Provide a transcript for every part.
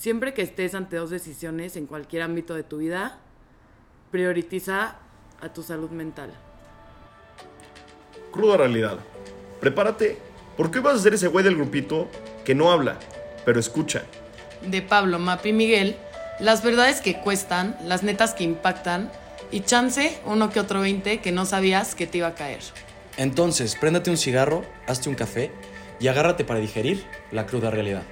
siempre que estés ante dos decisiones en cualquier ámbito de tu vida, prioritiza a tu salud mental. Cruda realidad. Prepárate, porque hoy vas a ser ese güey del grupito que no habla, pero escucha. De Pablo, Mapi y Miguel, las verdades que cuestan, las netas que impactan y chance uno que otro 20 que no sabías que te iba a caer. Entonces, préndate un cigarro, hazte un café y agárrate para digerir la cruda realidad.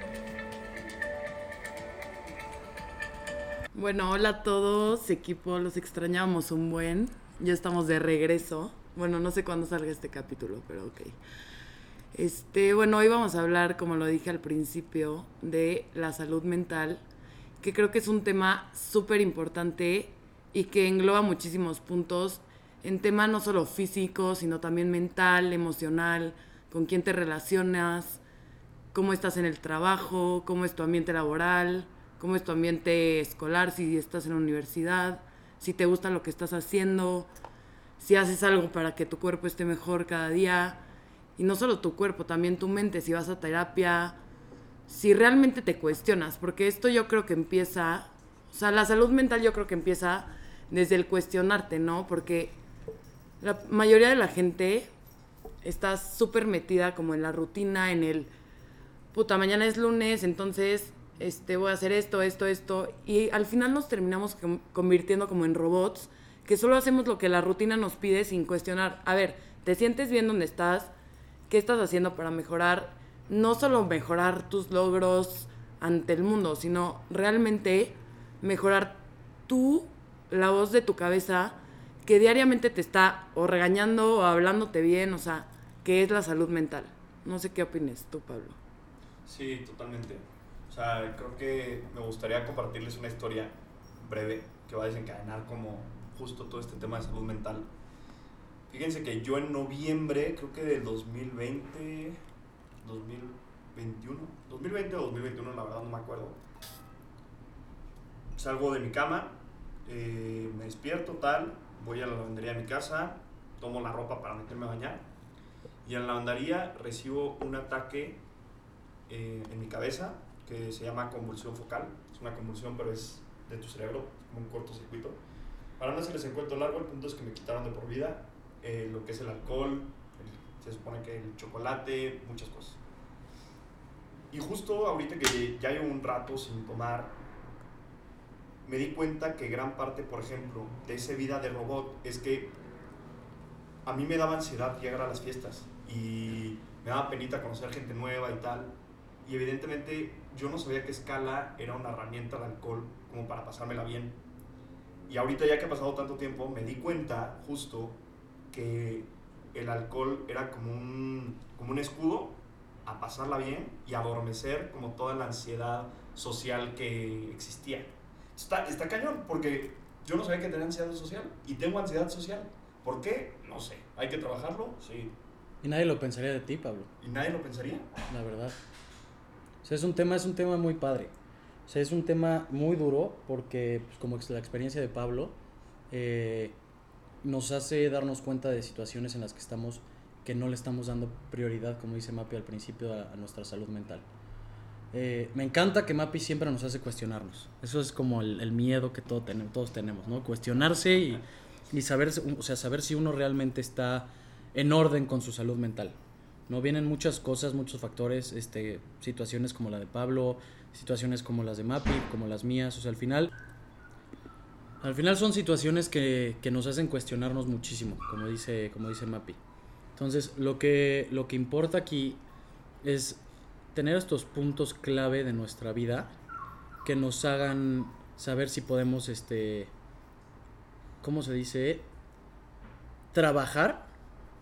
Bueno, hola a todos, equipo, los extrañamos un buen. Ya estamos de regreso. Bueno, no sé cuándo salga este capítulo, pero ok. Este, bueno, hoy vamos a hablar, como lo dije al principio, de la salud mental, que creo que es un tema súper importante y que engloba muchísimos puntos en tema no solo físico, sino también mental, emocional, con quién te relacionas, cómo estás en el trabajo, cómo es tu ambiente laboral, cómo es tu ambiente escolar, si estás en la universidad, si te gusta lo que estás haciendo, si haces algo para que tu cuerpo esté mejor cada día. Y no solo tu cuerpo, también tu mente, si vas a terapia, si realmente te cuestionas, porque esto yo creo que empieza, o sea, la salud mental yo creo que empieza desde el cuestionarte, ¿no? Porque la mayoría de la gente está súper metida como en la rutina, en el, puta, mañana es lunes, entonces este, voy a hacer esto, esto, esto, y al final nos terminamos convirtiendo como en robots, que solo hacemos lo que la rutina nos pide sin cuestionar, a ver, ¿te sientes bien donde estás? ¿Qué estás haciendo para mejorar? No solo mejorar tus logros ante el mundo, sino realmente mejorar tú, la voz de tu cabeza, que diariamente te está o regañando o hablándote bien, o sea, que es la salud mental. No sé qué opines tú, Pablo. Sí, totalmente. Sea, creo que me gustaría compartirles una historia breve que va a desencadenar como justo todo este tema de salud mental. Fíjense que yo en noviembre, creo que del 2020, 2021, 2020 o 2021, la verdad no me acuerdo, salgo de mi cama, eh, me despierto tal, voy a la lavandería de mi casa, tomo la ropa para meterme a bañar y en la lavandería recibo un ataque eh, en mi cabeza que se llama convulsión focal. Es una convulsión, pero es de tu cerebro, como un cortocircuito. Para no hacerles el cuento largo, el punto es que me quitaron de por vida eh, lo que es el alcohol, se supone que el chocolate, muchas cosas. Y justo ahorita que ya llevo un rato sin tomar, me di cuenta que gran parte, por ejemplo, de esa vida de robot es que a mí me daba ansiedad llegar a las fiestas y me daba penita conocer gente nueva y tal. Y evidentemente yo no sabía que escala era una herramienta de alcohol como para pasármela bien. Y ahorita ya que ha pasado tanto tiempo, me di cuenta justo que el alcohol era como un, como un escudo a pasarla bien y adormecer como toda la ansiedad social que existía. Está, está cañón, porque yo no sabía que tenía ansiedad social y tengo ansiedad social. ¿Por qué? No sé. ¿Hay que trabajarlo? Sí. Y nadie lo pensaría de ti, Pablo. ¿Y nadie lo pensaría? La verdad. O sea, es un tema, es un tema muy padre. O sea, es un tema muy duro porque, pues, como la experiencia de Pablo, eh, nos hace darnos cuenta de situaciones en las que estamos, que no le estamos dando prioridad, como dice Mapi al principio, a, nuestra salud mental. Eh, me encanta que Mapi siempre nos hace cuestionarnos. Eso es como el, miedo que todo todos tenemos, ¿no? Cuestionarse y, y saber, o sea, saber si uno realmente está en orden con su salud mental. ¿No? Vienen muchas cosas, muchos factores, este, situaciones como la de Pablo, situaciones como las de Mapi, como las mías, o sea, al final, al final son situaciones que, que nos hacen cuestionarnos muchísimo, como dice, como dice Mapi. Entonces, lo que, lo que importa aquí es tener estos puntos clave de nuestra vida que nos hagan saber si podemos, este, ¿cómo se dice? Trabajar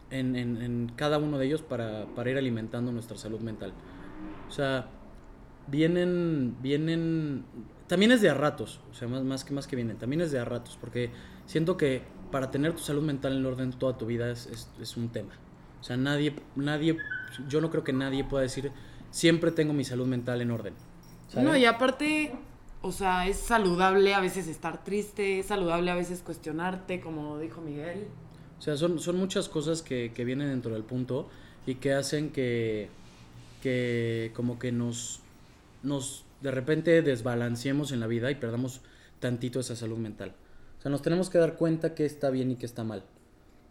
en, en, en cada uno de ellos para, para, ir alimentando nuestra salud mental. O sea, vienen, vienen, también es de a ratos, o sea, más, más, que, más que vienen, también es de a ratos, porque siento que para tener tu salud mental en orden toda tu vida es, es, es un tema. O sea, nadie, nadie, yo no creo que nadie pueda decir, siempre tengo mi salud mental en orden. No, y aparte, o sea, es saludable a veces estar triste, es saludable a veces cuestionarte, como dijo Miguel. O sea, son, son muchas cosas que, que vienen dentro del punto y que hacen que, que como que nos, nos de repente desbalanceemos en la vida y perdamos tantito esa salud mental. O sea, nos tenemos que dar cuenta que está bien y que está mal.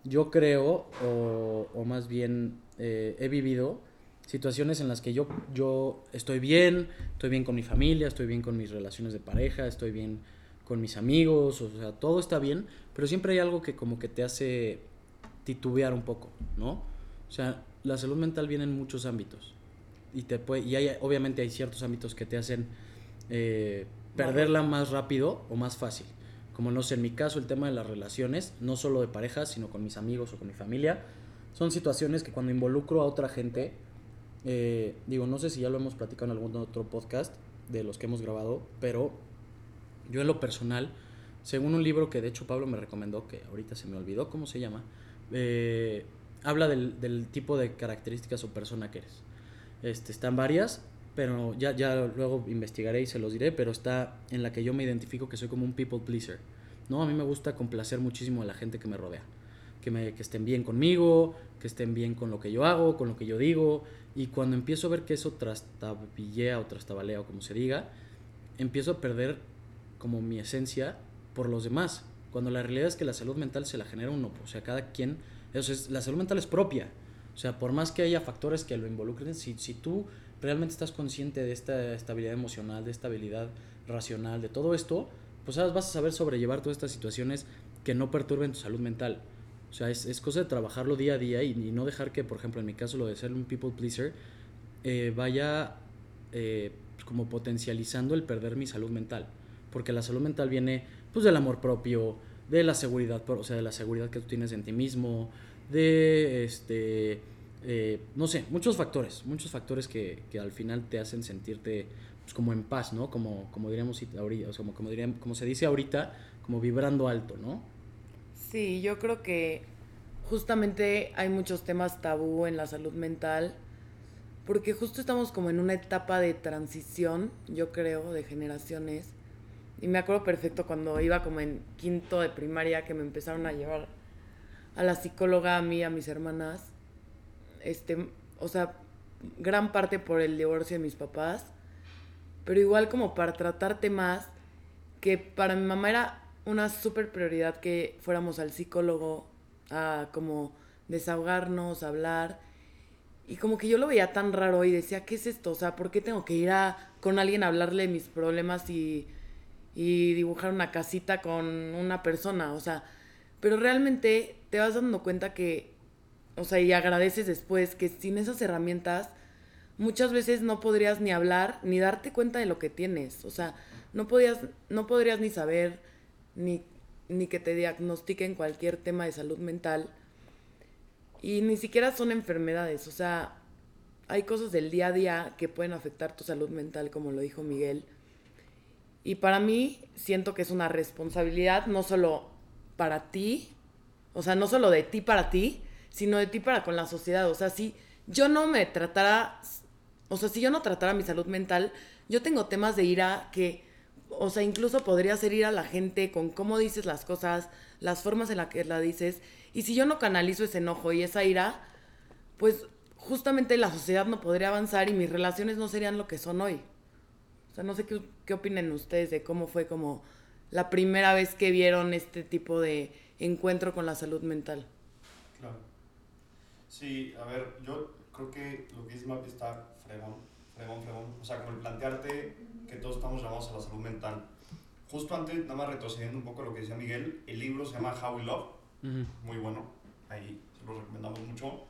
Yo creo, o, o más bien eh, he vivido situaciones en las que yo, yo estoy bien, estoy bien con mi familia, estoy bien con mis relaciones de pareja, estoy bien con mis amigos, o sea, todo está bien, pero siempre hay algo que como que te hace titubear un poco, ¿no? O sea, la salud mental viene en muchos ámbitos y te puede, y hay, obviamente hay ciertos ámbitos que te hacen eh, perderla más rápido o más fácil. Como no sé, en mi caso el tema de las relaciones, no solo de pareja, sino con mis amigos o con mi familia, son situaciones que cuando involucro a otra gente, eh, digo, no sé si ya lo hemos platicado en algún otro podcast de los que hemos grabado, pero yo en lo personal, según un libro que de hecho Pablo me recomendó, que ahorita se me olvidó cómo se llama, eh, habla del, tipo de características o persona que eres. Este, están varias, pero ya, ya luego investigaré y se los diré, pero está en la que yo me identifico que soy como un people pleaser. ¿no? A mí me gusta complacer muchísimo a la gente que me rodea. Que, me, que estén bien conmigo, que estén bien con lo que yo hago, con lo que yo digo. Y cuando empiezo a ver que eso trastabillea o trastabalea o como se diga, empiezo a perder como mi esencia por los demás. Cuando la realidad es que la salud mental se la genera uno. O sea, cada quien... Eso es, la salud mental es propia. O sea, por más que haya factores que lo involucren, si, si tú realmente estás consciente de esta estabilidad emocional, de esta habilidad racional, de todo esto, pues vas a saber sobrellevar todas estas situaciones que no perturben tu salud mental. O sea, es, es cosa de trabajarlo día a día y, no dejar que, por ejemplo, en mi caso, lo de ser un people pleaser, eh, vaya eh, como potencializando el perder mi salud mental. Porque la salud mental viene pues del amor propio, de la seguridad, o sea, de la seguridad que tú tienes en ti mismo, de este eh, no sé, muchos factores, muchos factores que, que, al final te hacen sentirte pues, como en paz, ¿no? Como, como diríamos ahorita, o sea, como, como, diríamos, como se dice ahorita, como vibrando alto, ¿no? Sí, yo creo que justamente hay muchos temas tabú en la salud mental, porque justo estamos como en una etapa de transición, yo creo, de generaciones. Y me acuerdo perfecto cuando iba como en quinto de primaria que me empezaron a llevar a la psicóloga, a mí, a mis hermanas este, o sea, gran parte por el divorcio de mis papás, pero igual como para tratarte más, que para mi mamá era una súper prioridad que fuéramos al psicólogo a como desahogarnos, hablar. Y como que yo lo veía tan raro y decía, ¿qué es esto? O sea, ¿por qué tengo que ir a, con alguien a hablarle de mis problemas y, y dibujar una casita con una persona? O sea, pero realmente te vas dando cuenta que o sea, y agradeces después que sin esas herramientas muchas veces no podrías ni hablar ni darte cuenta de lo que tienes. O sea, no, podías, no podrías ni saber ni, ni que te diagnostiquen cualquier tema de salud mental. Y ni siquiera son enfermedades. O sea, hay cosas del día a día que pueden afectar tu salud mental, como lo dijo Miguel. Y para mí siento que es una responsabilidad no solo para ti, o sea, no solo de ti para ti, sino de ti para con la sociedad. O sea, si yo no me tratara, o sea, si yo no tratara mi salud mental, yo tengo temas de ira que, o sea, incluso podría ser ir a la gente con cómo dices las cosas, las formas en las que la dices. Y si yo no canalizo ese enojo y esa ira, pues justamente la sociedad no podría avanzar y mis relaciones no serían lo que son hoy. O sea, no sé qué, qué opinen ustedes de cómo fue como la primera vez que vieron este tipo de encuentro con la salud mental. Claro. Sí, a ver, yo creo que lo que dice Mapi está fregón, fregón, fregón. O sea, como el plantearte que todos estamos llamados a la salud mental. Justo antes, nada más retrocediendo un poco lo que decía Miguel, el libro se llama How We Love, uh -huh. muy bueno, ahí se lo recomendamos mucho.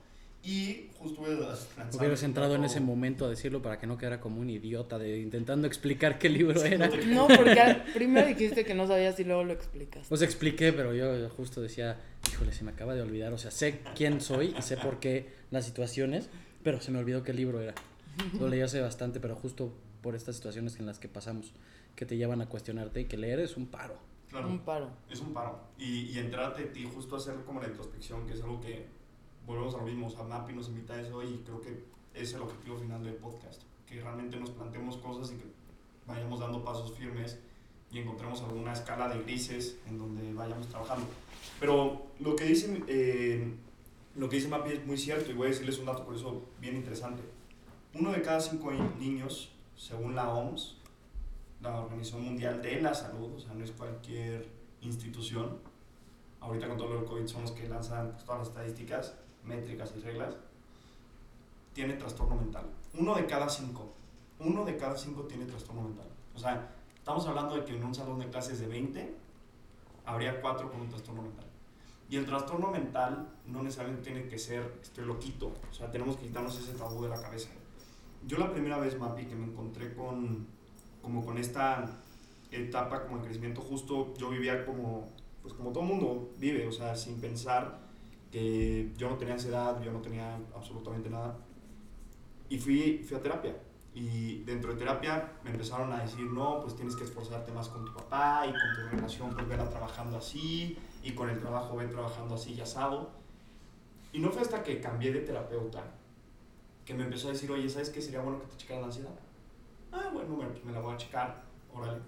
Y justo a Hubieras entrado en ese momento a decirlo para que no quedara como un idiota de intentando explicar qué libro era. No, porque primero dijiste que no sabías y luego lo explicas. Pues expliqué, pero yo justo decía, híjole, se me acaba de olvidar. O sea, sé quién soy y sé por qué las situaciones, pero se me olvidó qué libro era. Lo leí hace bastante, pero justo por estas situaciones en las que pasamos, que te llevan a cuestionarte y que leer es un paro. Claro, un paro. Es un paro. Y, y entrarte de ti, justo hacer como la introspección, que es algo que volvemos a lo mismo, o sea, Mapi nos invita a eso y creo que es el objetivo final del podcast, que realmente nos planteemos cosas y que vayamos dando pasos firmes y encontremos alguna escala de grises en donde vayamos trabajando. Pero lo que dice, eh, lo que dice Mapi es muy cierto y voy a decirles un dato por eso bien interesante. Uno de cada cinco niños según la OMS, la Organización Mundial de la Salud, o sea, no es cualquier institución, ahorita con todo lo del COVID son los que lanzan pues, todas las estadísticas, métricas y reglas, tiene trastorno mental. Uno de cada cinco, uno de cada cinco tiene trastorno mental. O sea, estamos hablando de que en un salón de clases de 20, habría cuatro con un trastorno mental. Y el trastorno mental no necesariamente tiene que ser, estoy loquito, o sea, tenemos que quitarnos ese tabú de la cabeza. Yo la primera vez, Mapi, que me encontré con, como con esta etapa como de crecimiento justo, yo vivía como, pues como todo mundo vive, o sea, sin pensar que yo no tenía ansiedad, yo no tenía absolutamente nada. Y fui, fui a terapia. Y dentro de terapia me empezaron a decir, no, pues tienes que esforzarte más con tu papá y con tu relación, pues verla trabajando así, y con el trabajo ven trabajando así y asado. Y no fue hasta que cambié de terapeuta que me empezó a decir, oye, ¿sabes qué sería bueno que te checaran la ansiedad? Ah, bueno, bueno, pues me la voy a checar, órale.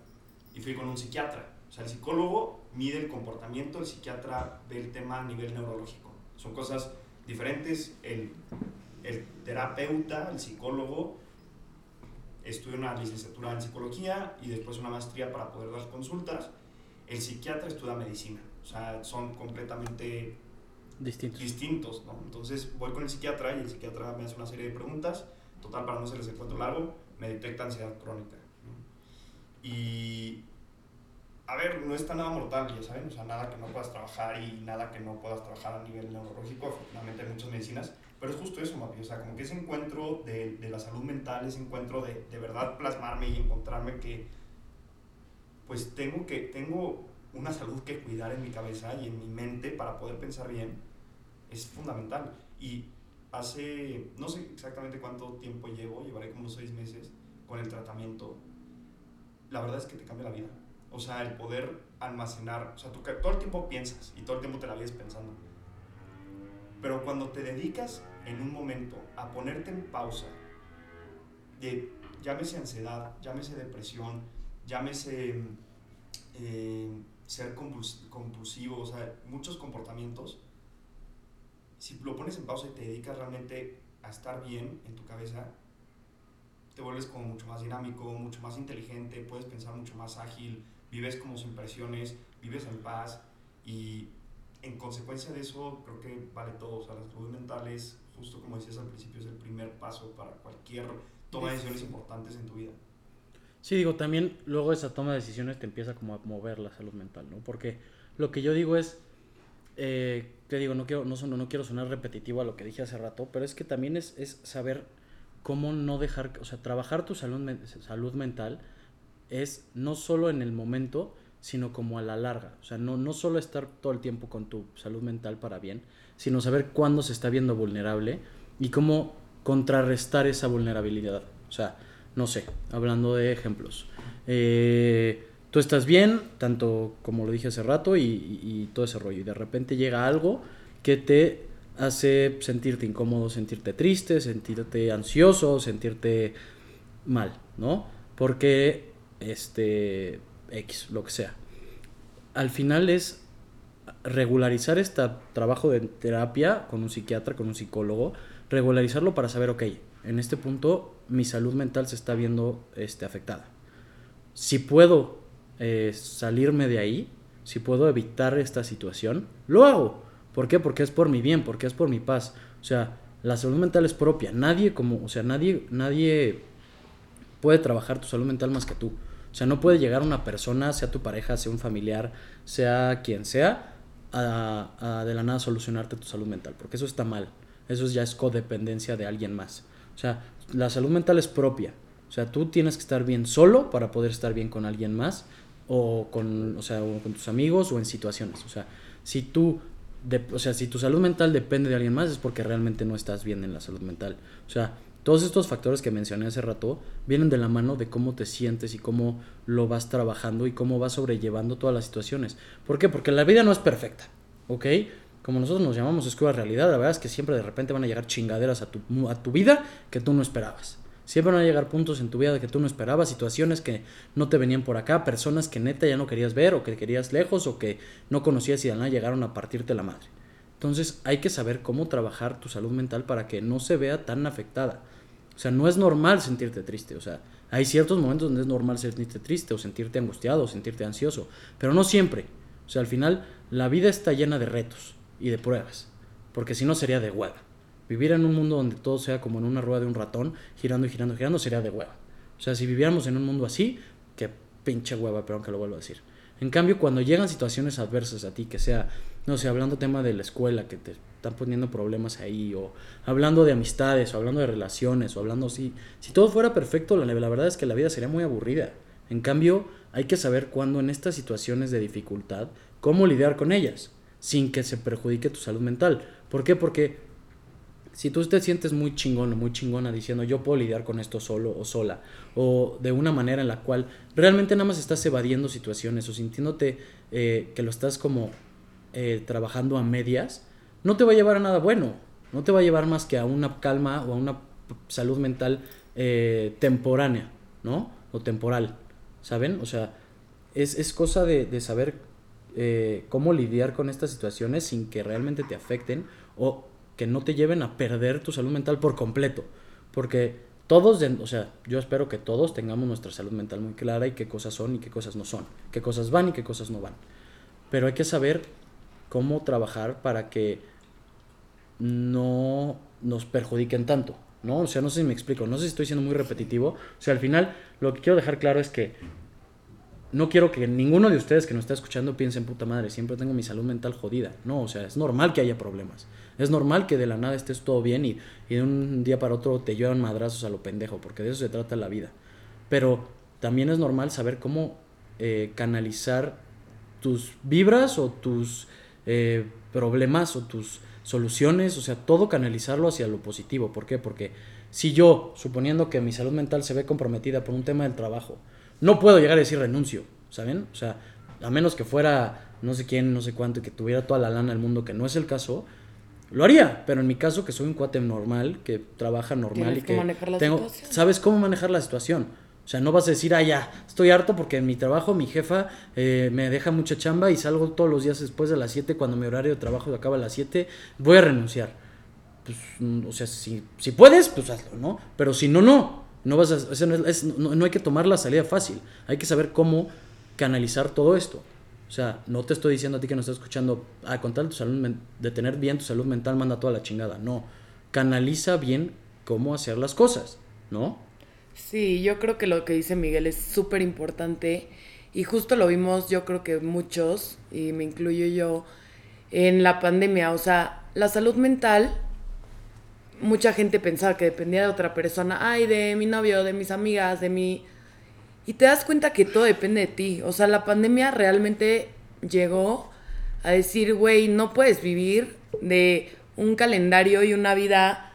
Y fui con un psiquiatra. O sea, el psicólogo mide el comportamiento, el psiquiatra ve el tema a nivel neurológico. Son cosas diferentes. El, el terapeuta, el psicólogo, estudia una licenciatura en psicología y después una maestría para poder dar consultas. El psiquiatra estudia medicina. O sea, son completamente Distintos. distintos, ¿no? Entonces voy con el psiquiatra y el psiquiatra me hace una serie de preguntas. Total, para no hacerles el cuento largo, me detecta ansiedad crónica. ¿no? Y, a ver, no está nada mortal, ya saben, o sea, nada que no puedas trabajar y nada que no puedas trabajar a nivel neurológico. Afortunadamente hay muchas medicinas, pero es justo eso, Mapi. O sea, como que ese encuentro de, de la salud mental, ese encuentro de, de verdad plasmarme y encontrarme que, pues tengo que, tengo una salud que cuidar en mi cabeza y en mi mente para poder pensar bien, es fundamental. Y hace, no sé exactamente cuánto tiempo llevo, llevaré como seis meses con el tratamiento. La verdad es que te cambia la vida. O sea, el poder almacenar, o sea, tú todo el tiempo piensas y todo el tiempo te la vives pensando. Pero cuando te dedicas en un momento a ponerte en pausa, de llámese ansiedad, llámese depresión, llámese eh, ser compuls- compulsivo, o sea, muchos comportamientos, si lo pones en pausa y te dedicas realmente a estar bien en tu cabeza, te vuelves como mucho más dinámico, mucho más inteligente, puedes pensar mucho más ágil, vives como sin presiones, vives en paz y en consecuencia de eso creo que vale todo, o sea, la salud mental es, justo como decías al principio, es el primer paso para cualquier toma de decisiones importantes en tu vida. Sí, digo, también luego esa toma de decisiones te empieza como a mover la salud mental, ¿no? Porque lo que yo digo es, eh, te digo, no quiero, no, no quiero sonar repetitivo a lo que dije hace rato, pero es que también es, es saber cómo no dejar, o sea, trabajar tu salud, salud mental es no solo en el momento, sino como a la larga. O sea, no, no solo estar todo el tiempo con tu salud mental para bien, sino saber cuándo se está viendo vulnerable y cómo contrarrestar esa vulnerabilidad. O sea, no sé, hablando de ejemplos. Eh, tú estás bien, tanto como lo dije hace rato, y, y- y todo ese rollo. Y de repente llega algo que te hace sentirte incómodo, sentirte triste, sentirte ansioso, sentirte mal, ¿no? Porque, este, X, lo que sea. Al final es regularizar este trabajo de terapia con un psiquiatra, con un psicólogo, regularizarlo para saber, ok, en este punto mi salud mental se está viendo este, afectada. Si puedo eh, salirme de ahí, si puedo evitar esta situación, lo hago. ¿Por qué? Porque es por mi bien, porque es por mi paz. O sea, la salud mental es propia. Nadie como, o sea, nadie, nadie puede trabajar tu salud mental más que tú. Sea, no puede llegar una persona, sea tu pareja, sea un familiar, sea quien sea, a, de la nada solucionarte tu salud mental, porque eso está mal. Eso ya es codependencia de alguien más. O sea, la salud mental es propia. O sea, tú tienes que estar bien solo para poder estar bien con alguien más o con, o sea, con tus amigos o en situaciones. O sea, si tú, de- o sea, si tu salud mental depende de alguien más es porque realmente no estás bien en la salud mental. O sea, todos estos factores que mencioné hace rato vienen de la mano de cómo te sientes y cómo lo vas trabajando y cómo vas sobrellevando todas las situaciones. ¿Por qué? Porque la vida no es perfecta, ¿ok? Como nosotros nos llamamos escuela realidad, la verdad es que siempre de repente van a llegar chingaderas a tu, a tu vida que tú no esperabas. Siempre van a llegar puntos en tu vida que tú no esperabas, situaciones que no te venían por acá, personas que neta ya no querías ver o que querías lejos o que no conocías y de nada llegaron a partirte la madre. Entonces hay que saber cómo trabajar tu salud mental para que no se vea tan afectada. O sea, no es normal sentirte triste. O sea, Hay ciertos momentos donde es normal sentirte triste o sentirte angustiado o sentirte ansioso, pero no siempre. O sea, al final la vida está llena de retos y de pruebas, porque si no sería de hueva. Vivir en un mundo donde todo sea como en una rueda de un ratón, girando y girando y girando, sería de hueva. O sea, si viviéramos en un mundo así, que pinche hueva, pero aunque lo vuelvo a decir. En cambio, cuando llegan situaciones adversas a ti, que sea, no sé, hablando tema de la escuela, que te están poniendo problemas ahí, o hablando de amistades, o hablando de relaciones, o hablando así, si todo fuera perfecto, la, la verdad es que la vida sería muy aburrida. En cambio, hay que saber cuándo en estas situaciones de dificultad, cómo lidiar con ellas, sin que se perjudique tu salud mental. ¿Por qué? Porque si tú te sientes muy chingón o muy chingona diciendo yo puedo lidiar con esto solo o sola, o de una manera en la cual realmente nada más estás evadiendo situaciones o sintiéndote eh, que lo estás como eh, trabajando a medias, no te va a llevar a nada bueno, no te va a llevar más que a una calma o a una salud mental eh, temporánea, ¿no? O temporal, ¿saben? O sea, es, es cosa de, de saber cómo lidiar con estas situaciones sin que realmente te afecten o que no te lleven a perder tu salud mental por completo. Porque todos, o sea, yo espero que todos tengamos nuestra salud mental muy clara y qué cosas son y qué cosas no son, qué cosas van y qué cosas no van. Pero hay que saber cómo trabajar para que no nos perjudiquen tanto, ¿no? O sea, no sé si me explico, no sé si estoy siendo muy repetitivo. O sea, al final lo que quiero dejar claro es que no quiero que ninguno de ustedes que nos está escuchando piense en puta madre, siempre tengo mi salud mental jodida. No, o sea, es normal que haya problemas. Es normal que de la nada estés todo bien y, de un día para otro te llevan madrazos a lo pendejo, porque de eso se trata la vida. Pero también es normal saber cómo eh, canalizar tus vibras o tus eh, problemas o tus soluciones, o sea, todo canalizarlo hacia lo positivo. ¿Por qué? Porque si yo, suponiendo que mi salud mental se ve comprometida por un tema del trabajo, no puedo llegar a decir renuncio, ¿saben? O sea, a menos que fuera no sé quién, no sé cuánto, y que tuviera toda la lana del mundo, que no es el caso, lo haría, pero en mi caso que soy un cuate normal, que trabaja normal y que, tengo, sabes cómo manejar la situación. O sea, no vas a decir, ah, ya, estoy harto porque en mi trabajo mi jefa eh, me deja mucha chamba y salgo todos los días después de las 7 cuando mi horario de trabajo acaba a las 7, voy a renunciar. Pues, mm, o sea, si, si puedes, pues hazlo, ¿no? Pero si no, no. No, vas a, no, no, hay que tomar la salida fácil. Hay que saber cómo canalizar todo esto. O sea, no te estoy diciendo a ti que no estás escuchando, ah, con tal tu salud de tener bien tu salud mental, manda toda la chingada. No. Canaliza bien cómo hacer las cosas, ¿no? Sí, yo creo que lo que dice Miguel es súper importante. Y justo lo vimos, yo creo que muchos, y me incluyo yo, en la pandemia. O sea, la salud mental mucha gente pensaba que dependía de otra persona, ay, de mi novio, de mis amigas, de mi... Y te das cuenta que todo depende de ti. O sea, la pandemia realmente llegó a decir, güey, no puedes vivir de un calendario y una vida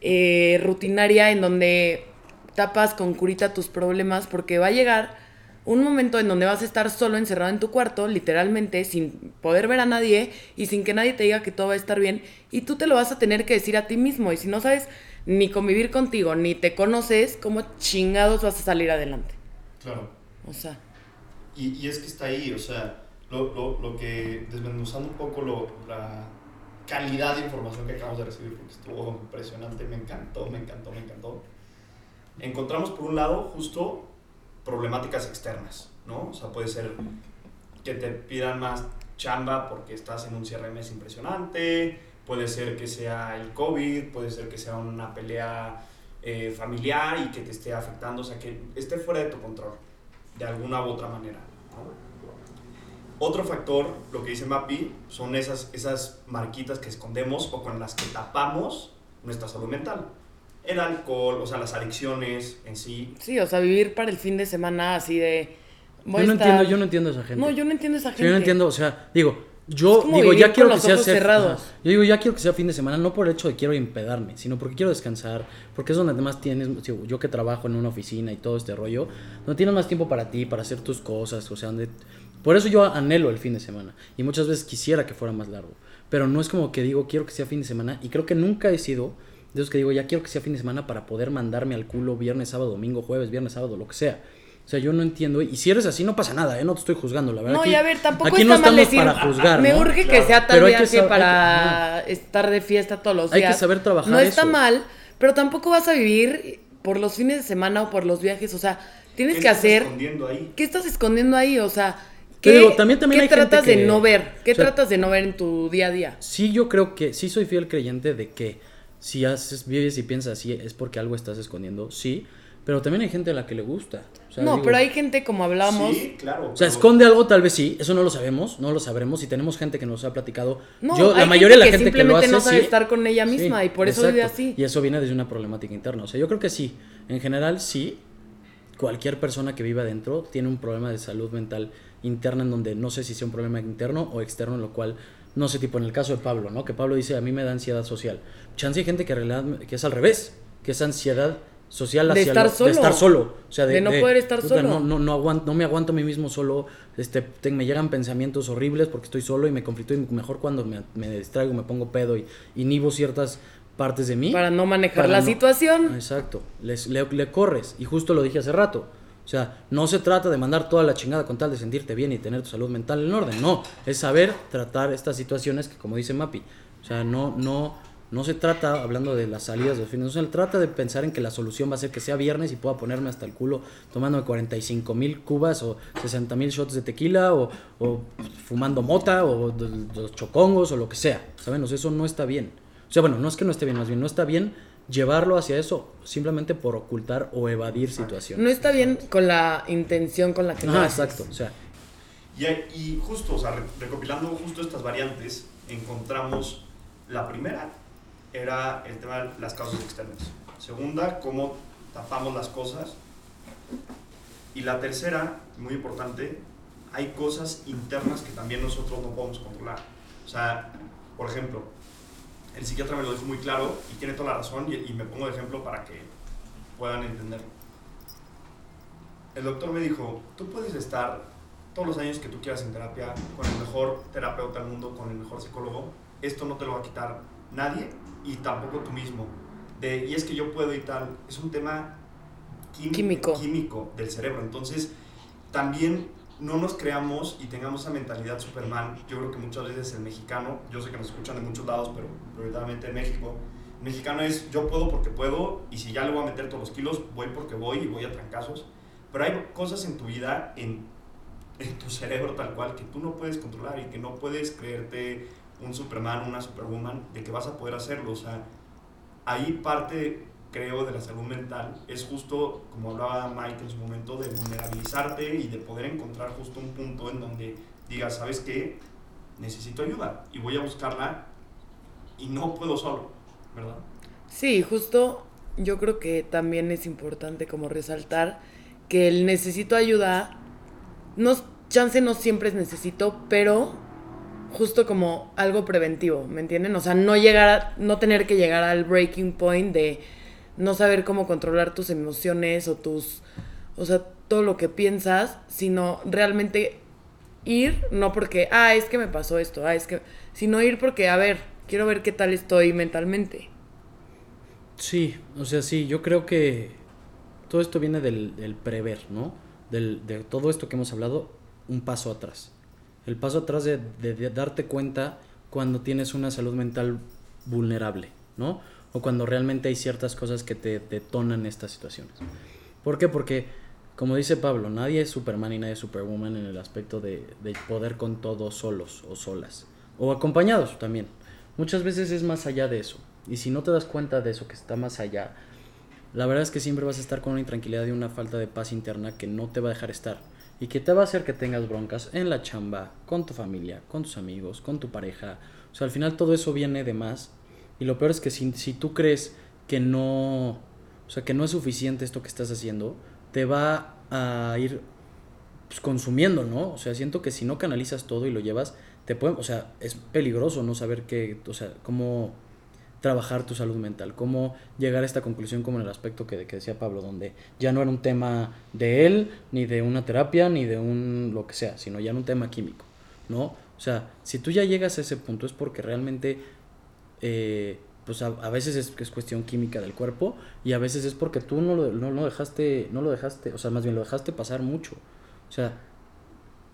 eh, rutinaria en donde tapas con curita tus problemas porque va a llegar un momento en donde vas a estar solo encerrado en tu cuarto, literalmente, sin poder ver a nadie y sin que nadie te diga que todo va a estar bien, y tú te lo vas a tener que decir a ti mismo, y si no sabes ni convivir contigo, ni te conoces, ¿cómo chingados vas a salir adelante? Claro. O sea. Y, y es que está ahí, o sea, lo, lo, lo que, desmenuzando un poco lo, la calidad de información que acabamos de recibir, porque estuvo impresionante, me encantó, me encantó, me encantó. Encontramos por un lado justo problemáticas externas, ¿no? O sea, puede ser que te pidan más chamba porque estás en un cierre mes impresionante, puede ser que sea el COVID, puede ser que sea una pelea eh, familiar y que te esté afectando, o sea, que esté fuera de tu control, de alguna u otra manera. ¿no? Otro factor, lo que dice Mapi, son esas, esas marquitas que escondemos o con las que tapamos nuestra salud mental el alcohol, o sea, las adicciones en sí. Sí, o sea, vivir para el fin de semana así de... Yo no, entiendo, yo no entiendo a esa gente. No, yo no entiendo a esa gente. yo no entiendo, o sea, digo, yo digo, ya quiero que sea cerrados. Yo digo, ya quiero que sea fin de semana, no por el hecho de quiero impedarme, sino porque quiero descansar, porque es donde además tienes, yo que trabajo en una oficina y todo este rollo, no tienes más tiempo para ti, para hacer tus cosas, o sea, donde... Por eso yo anhelo el fin de semana y muchas veces quisiera que fuera más largo, pero no es como que digo, quiero que sea fin de semana y creo que nunca he sido de esos que digo, ya quiero que sea fin de semana para poder mandarme al culo viernes, sábado, domingo, jueves, viernes, sábado, lo que sea. O sea, yo no entiendo. Y si eres así, no pasa nada, ¿eh? No te estoy juzgando, la verdad. No, y a ver, tampoco aquí está no mal decir, para juzgar, Me urge que sea tal vez para estar de fiesta todos los días. Hay que saber trabajar No está mal, pero tampoco vas a vivir por los fines de semana o por los viajes, o sea, tienes ¿Qué que estás hacer... escondiendo ahí? ¿Qué estás escondiendo ahí? O sea, ¿qué, digo, también- también qué hay gente tratas que- de no ver? ¿Qué o sea- tratas de no ver en tu día a día? Sí, yo creo que sí soy fiel creyente de que si haces, vives y piensas así es porque algo estás escondiendo, sí, pero también hay gente a la que le gusta. O sea, no, digo, pero hay gente como hablábamos. Sí, claro. O sea, pero- esconde algo, tal vez sí, eso no lo sabemos, no lo sabremos. Y tenemos gente que nos ha platicado. No, yo, la mayoría de la gente que lo simplemente hace. no sabe sí. estar con ella misma Sí, y por eso vive así. Y eso viene desde una problemática interna. O sea, yo creo que sí. En general, sí. Cualquier persona que viva adentro tiene un problema de salud mental interna en donde no sé si sea un problema interno o externo, en lo cual no sé, tipo en el caso de Pablo, ¿no? Que Pablo dice, a mí me da ansiedad social. Chance hay gente que, en realidad, que es al revés, que es ansiedad social De hacia estar lo- solo. de estar solo. O sea, de, De no poder estar puta, solo. No, no, no, aguanto, no me aguanto a mí mismo solo. Este, te- me llegan pensamientos horribles porque estoy solo y me conflicto. Y mejor cuando me, me distraigo, me pongo pedo y inhibo ciertas partes de mí. Para no manejar para la no- situación. Exacto. Les- le, le corres. Y justo lo dije hace rato. O sea, no se trata de mandar toda la chingada con tal de sentirte bien y tener tu salud mental en orden. No, es saber tratar estas situaciones que, como dice Mapi, o sea, no, no, no se trata, hablando de las salidas de los fines, no se trata de pensar en que la solución va a ser que sea viernes y pueda ponerme hasta el culo tomándome 45 mil cubas o 60 mil shots de tequila o, o fumando mota o los chocongos o lo que sea. ¿Saben? O sea, eso no está bien. O sea, bueno, no es que no esté bien, más bien no está bien llevarlo hacia eso simplemente por ocultar o evadir situaciones. No está bien con la intención con la que haces. exacto. O sea, Y, y justo, o sea, re- recopilando justo estas variantes, encontramos la primera era el tema de las causas externas. Segunda, cómo tapamos las cosas. Y la tercera, muy importante, hay cosas internas que también nosotros no podemos controlar. O sea, por ejemplo, el psiquiatra me lo dijo muy claro y tiene toda la razón y, me pongo de ejemplo para que puedan entenderlo. El doctor me dijo, tú puedes estar todos los años que tú quieras en terapia con el mejor terapeuta del mundo, con el mejor psicólogo. Esto no te lo va a quitar nadie y tampoco tú mismo. De, y es que yo puedo y tal. Es un tema quim- Químico. químico del cerebro. Entonces, también no nos creamos y tengamos esa mentalidad Superman. Yo creo que muchas veces el mexicano, yo sé que nos escuchan de muchos lados, pero prioritariamente en México, el mexicano es yo puedo porque puedo y si ya le voy a meter todos los kilos, voy porque voy y voy a trancazos. Pero hay cosas en tu vida, en, en tu cerebro tal cual, que tú no puedes controlar y que no puedes creerte un Superman, una Superwoman, de que vas a poder hacerlo. O sea, ahí parte, creo, de la salud mental es justo, como hablaba Mike en su momento, de vulnerabilizarte y de poder encontrar justo un punto en donde digas, ¿sabes qué? Necesito ayuda y voy a buscarla y no puedo solo, ¿verdad? Sí, justo yo creo que también es importante como resaltar que el necesito ayuda, no, chance no siempre es necesito, pero justo como algo preventivo, ¿me entienden? O sea, no llegar, a- no tener que llegar al breaking point de no saber cómo controlar tus emociones o tus, o sea, todo lo que piensas, sino realmente ir, no porque, ah, es que me pasó esto, ah, es que, sino ir porque, a ver, quiero ver qué tal estoy mentalmente. sí, o sea, sí, yo creo que todo esto viene del, del prever, ¿no? Del, de todo esto que hemos hablado, un paso atrás. El paso atrás de, darte cuenta cuando tienes una salud mental vulnerable, ¿no? O cuando realmente hay ciertas cosas que te detonan estas situaciones. ¿Por qué? Porque, como dice Pablo, nadie es Superman y nadie es Superwoman en el aspecto de, de poder con todo solos o solas. O acompañados también. Muchas veces es más allá de eso. Y si no te das cuenta de eso que está más allá, la verdad es que siempre vas a estar con una intranquilidad y una falta de paz interna que no te va a dejar estar. Y que te va a hacer que tengas broncas en la chamba, con tu familia, con tus amigos, con tu pareja. O sea, al final todo eso viene de más. Y lo peor es que si, si tú crees que no, o sea, que no es suficiente esto que estás haciendo, te va a ir pues, consumiendo, ¿no? O sea, siento que si no canalizas todo y lo llevas, te puede, o sea, es peligroso no saber qué, o sea, cómo trabajar tu salud mental, cómo llegar a esta conclusión como en el aspecto que, decía Pablo, donde ya no era un tema de él, ni de una terapia, ni de un lo que sea, sino ya era un tema químico, ¿no? O sea, si tú ya llegas a ese punto es porque realmente, eh, pues a, veces es, es cuestión química del cuerpo y a veces es porque tú no lo, no dejaste, no lo dejaste, o sea, más bien lo dejaste pasar mucho. O sea,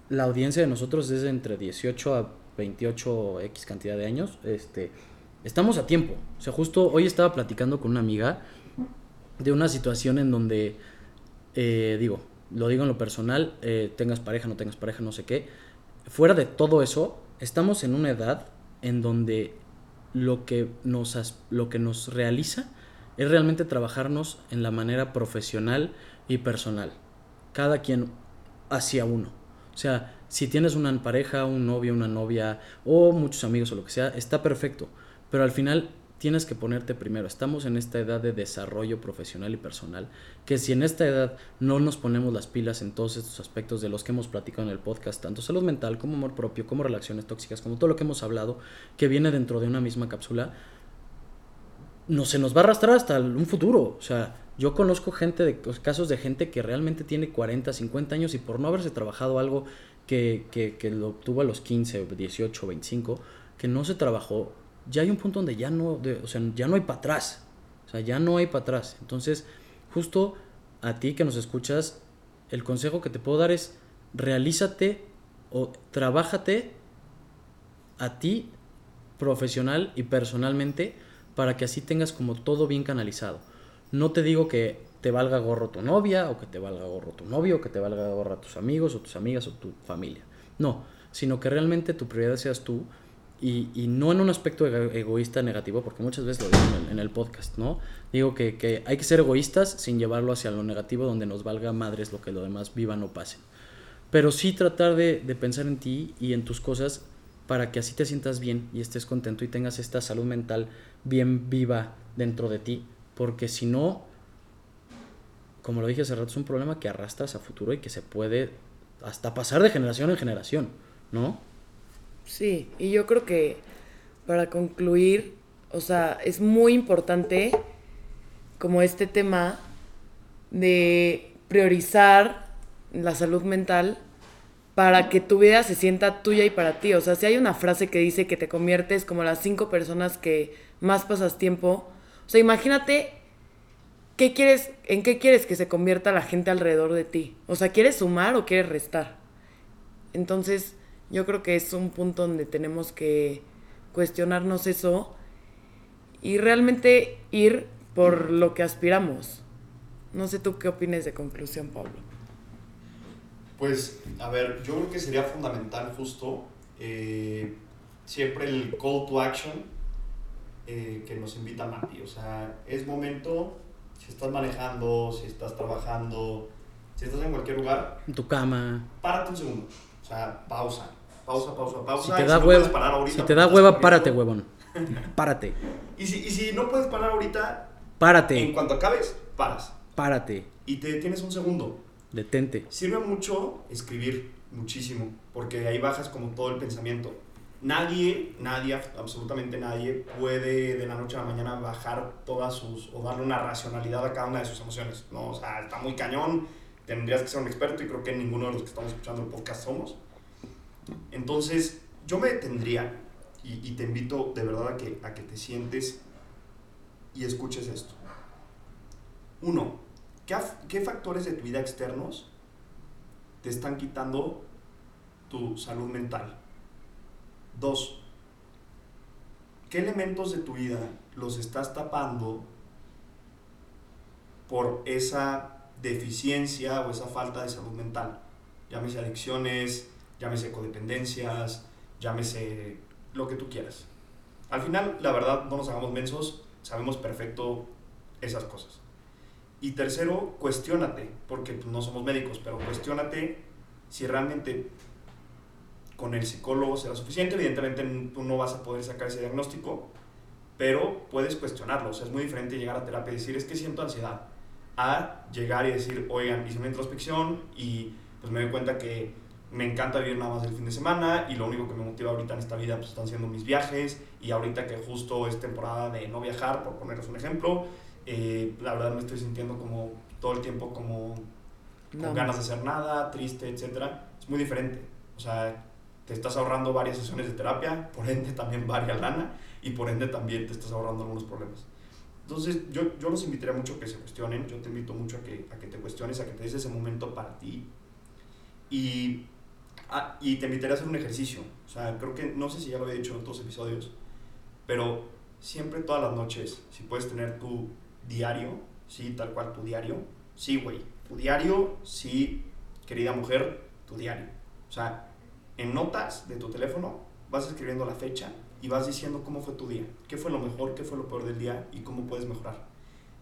la audiencia de nosotros es entre 18 a 28 X cantidad de años. Este, estamos a tiempo. O sea, justo hoy estaba platicando con una amiga de una situación en donde, eh, digo, lo digo en lo personal, eh, tengas pareja, no tengas pareja, no sé qué, fuera de todo eso, estamos en una edad en donde lo que nos, lo que nos realiza es realmente trabajarnos en la manera profesional y personal. Cada quien hacia uno. O sea, si tienes una pareja, un novio, una novia o muchos amigos o lo que sea, está perfecto. Pero al final tienes que ponerte primero. Estamos en esta edad de desarrollo profesional y personal, que si en esta edad no nos ponemos las pilas en todos estos aspectos de los que hemos platicado en el podcast, tanto salud mental como amor propio, como relaciones tóxicas, como todo lo que hemos hablado, que viene dentro de una misma cápsula, no se nos va a arrastrar hasta un futuro. O sea, yo conozco gente de casos de gente que realmente tiene 40, 50 años y por no haberse trabajado algo que, que, que lo obtuvo a los 15, 18, 25, que no se trabajó, ya hay un punto donde ya no, o sea, ya no hay para atrás. O sea, ya no hay para atrás. Entonces, justo a ti que nos escuchas, el consejo que te puedo dar es realízate o trabájate a ti profesional y personalmente para que así tengas como todo bien canalizado. No te digo que te valga gorro tu novia o que te valga gorro tu novio o que te valga gorro tus amigos o tus amigas o tu familia. No, sino que realmente tu prioridad seas tú y, y no en un aspecto ego- egoísta negativo, porque muchas veces lo digo en el, en el podcast, ¿no? Digo que, que hay que ser egoístas sin llevarlo hacia lo negativo donde nos valga madres lo que lo demás vivan o pasen. Pero sí tratar de, de pensar en ti y en tus cosas para que así te sientas bien y estés contento y tengas esta salud mental bien viva dentro de ti. Porque si no, como lo dije hace rato, es un problema que arrastras a futuro y que se puede hasta pasar de generación en generación, ¿no? Sí, y yo creo que para concluir, o sea, es muy importante como este tema de priorizar la salud mental para que tu vida se sienta tuya y para ti. O sea, si hay una frase que dice que te conviertes como las cinco personas que más pasas tiempo, o sea, imagínate qué quieres, en qué quieres que se convierta la gente alrededor de ti. O sea, ¿quieres sumar o quieres restar? Entonces, yo creo que es un punto donde tenemos que cuestionarnos eso y realmente ir por lo que aspiramos. No sé tú qué opines de conclusión, Pablo. Pues, a ver, yo creo que sería fundamental justo eh, siempre el call to action eh, que nos invita Mati. O sea, es momento, si estás manejando, si estás trabajando, si estás en cualquier lugar, En tu cama. párate un segundo. O sea, pausa, pausa, pausa, pausa. Si te da no hueva, puedes parar ahorita si te porque da hueva, párate, huevón. Párate. Y si, y si no puedes parar ahorita, en Párate. cuanto acabes, paras. Párate. Y te detienes un segundo. Detente. Sirve mucho escribir, muchísimo, porque ahí bajas como todo el pensamiento. Nadie, nadie, absolutamente nadie puede de la noche a la mañana bajar todas sus, o darle una racionalidad a cada una de sus emociones, ¿no? O sea, está muy cañón, tendrías que ser un experto y creo que ninguno de los que estamos escuchando el podcast somos. Entonces, yo me detendría y, te invito de verdad a que, a que te sientes y escuches esto. Uno, ¿qué, qué factores de tu vida externos te están quitando tu salud mental? Dos, ¿qué elementos de tu vida los estás tapando por esa deficiencia o esa falta de salud mental? Llámese adicciones, llámese codependencias, llámese lo que tú quieras. Al final, la verdad, no nos hagamos mensos, sabemos perfecto esas cosas. Y tercero, cuestiónate, porque pues, no somos médicos, pero cuestiónate si realmente con el psicólogo será suficiente. Evidentemente tú no vas a poder sacar ese diagnóstico, pero puedes cuestionarlo. O sea, es muy diferente llegar a terapia y decir, es que siento ansiedad, a llegar y decir, oigan, hice una introspección y pues me doy cuenta que me encanta vivir nada más el fin de semana y lo único que me motiva ahorita en esta vida pues están siendo mis viajes y ahorita que justo es temporada de no viajar, por poneros un ejemplo, eh, la verdad me estoy sintiendo como todo el tiempo como con No. ganas de hacer nada, triste, etcétera, es muy diferente. O sea, te estás ahorrando varias sesiones de terapia, por ende también varias lana y por ende también te estás ahorrando algunos problemas. Entonces, yo, yo los invitaría mucho a que se cuestionen, yo te invito mucho a que, a que te cuestiones, a que te des ese momento para ti y, ah, y te invitaría a hacer un ejercicio. O sea, creo que, no sé si ya lo había dicho en otros episodios, pero siempre todas las noches, si puedes tener tu diario, Sí, tal cual, tu diario. Sí, güey. Tu diario, sí, querida mujer, tu diario. O sea, en notas de tu teléfono vas escribiendo la fecha y vas diciendo cómo fue tu día, qué fue lo mejor, qué fue lo peor del día y cómo puedes mejorar.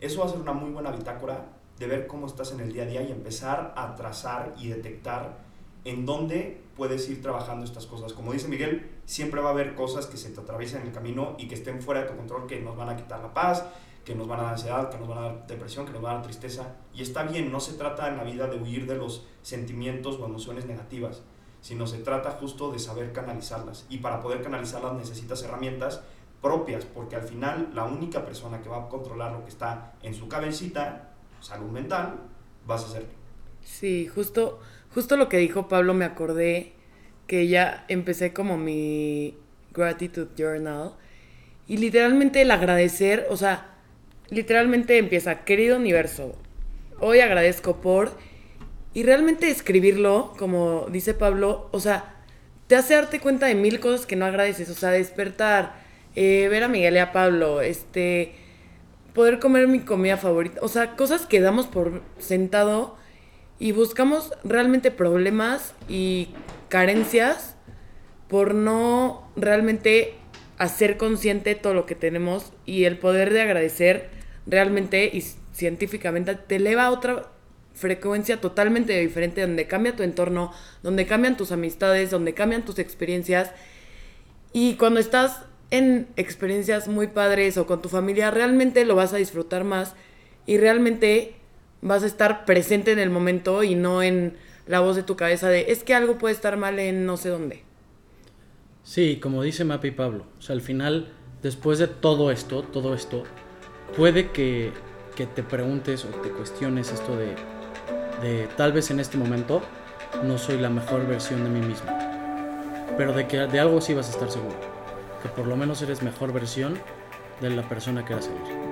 Eso va a ser una muy buena bitácora de ver cómo estás en el día a día y empezar a trazar y detectar en dónde puedes ir trabajando estas cosas. Como dice Miguel, siempre va a haber cosas que se te atraviesen en el camino y que estén fuera de tu control, que nos van a quitar la paz, que nos van a dar ansiedad, que nos van a dar depresión, que nos van a dar tristeza. Y está bien, no se trata en la vida de huir de los sentimientos o emociones negativas, sino se trata justo de saber canalizarlas. Y para poder canalizarlas necesitas herramientas propias, porque al final la única persona que va a controlar lo que está en su cabecita, salud mental, vas a ser tú. Sí, justo, justo lo que dijo Pablo me acordé que ya empecé como mi gratitude journal y literalmente el agradecer, o sea, literalmente empieza, querido universo, hoy agradezco por y realmente escribirlo, como dice Pablo, o sea, te hace darte cuenta de mil cosas que no agradeces, o sea, despertar, eh, ver a Miguel y a Pablo, este, poder comer mi comida favorita, o sea, cosas que damos por sentado y buscamos realmente problemas y carencias por no realmente hacer consciente todo lo que tenemos y el poder de agradecer realmente y científicamente te eleva a otra frecuencia totalmente diferente donde cambia tu entorno, donde cambian tus amistades, donde cambian tus experiencias y cuando estás en experiencias muy padres o con tu familia realmente lo vas a disfrutar más y realmente vas a estar presente en el momento y no en la voz de tu cabeza de es que algo puede estar mal en no sé dónde. Sí, como dice Mapi Pablo, o sea, al final, después de todo esto, todo esto, puede que, que te preguntes o te cuestiones esto de, de tal vez en este momento no soy la mejor versión de mí mismo, pero de que de algo sí vas a estar seguro, que por lo menos eres mejor versión de la persona que eras ayer.